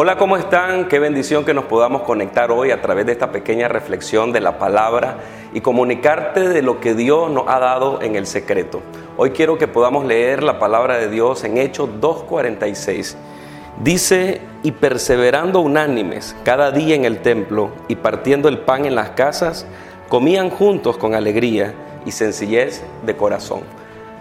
Hola, ¿cómo están? Qué bendición que nos podamos conectar hoy a través de esta pequeña reflexión de la palabra y comunicarte de lo que Dios nos ha dado en el secreto. Hoy quiero que podamos leer la palabra de Dios en Hechos 2.46. Dice, y perseverando unánimes cada día en el templo y partiendo el pan en las casas, comían juntos con alegría y sencillez de corazón.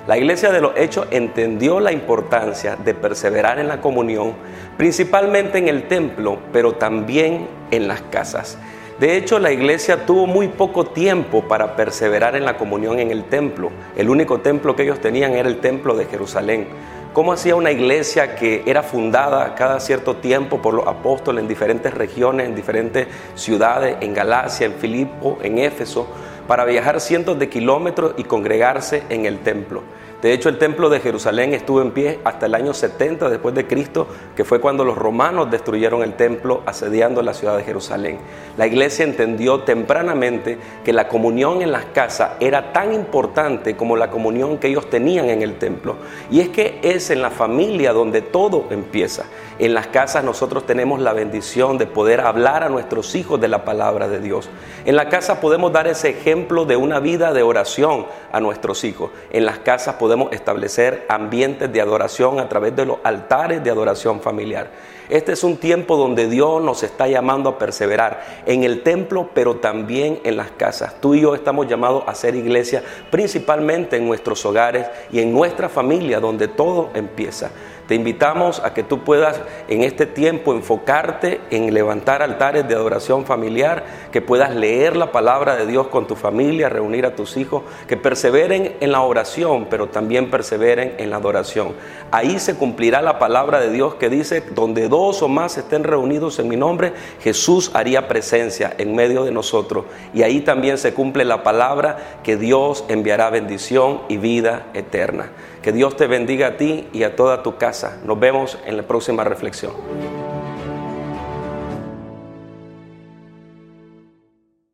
La iglesia de los hechos entendió la importancia de perseverar en la comunión, principalmente en el templo, pero también en las casas. De hecho, la iglesia tuvo muy poco tiempo para perseverar en la comunión en el templo. El único templo que ellos tenían era el templo de Jerusalén. ¿Cómo hacía una iglesia que era fundada cada cierto tiempo por los apóstoles en diferentes regiones, en diferentes ciudades, en Galacia, en Filipo, en Éfeso? Para viajar cientos de kilómetros y congregarse en el templo. De hecho, el templo de Jerusalén estuvo en pie hasta el año 70 después de Cristo, que fue cuando los romanos destruyeron el templo asediando la ciudad de Jerusalén. La iglesia entendió tempranamente que la comunión en las casas era tan importante como la comunión que ellos tenían en el templo. Y es que es en la familia donde todo empieza. En las casas nosotros tenemos la bendición de poder hablar a nuestros hijos de la palabra de Dios. En la casa podemos dar ese ejemplo de una vida de oración a nuestros hijos. En las casas podemos establecer ambientes de adoración a través de los altares de adoración familiar. Este es un tiempo donde Dios nos está llamando a perseverar en el templo, pero también en las casas. Tú y yo estamos llamados a ser iglesia principalmente en nuestros hogares y en nuestra familia, donde todo empieza. Te invitamos a que tú puedas en este tiempo enfocarte en levantar altares de adoración familiar, que puedas leer la palabra de Dios con tu familia, reunir a tus hijos, que perseveren en la oración, pero también perseveren en la adoración. Ahí se cumplirá la palabra de Dios que dice, donde dos o más estén reunidos en mi nombre, Jesús haría presencia en medio de nosotros. Y ahí también se cumple la palabra que Dios enviará bendición y vida eterna. Que Dios te bendiga a ti y a toda tu Nos vemos en la próxima reflexión.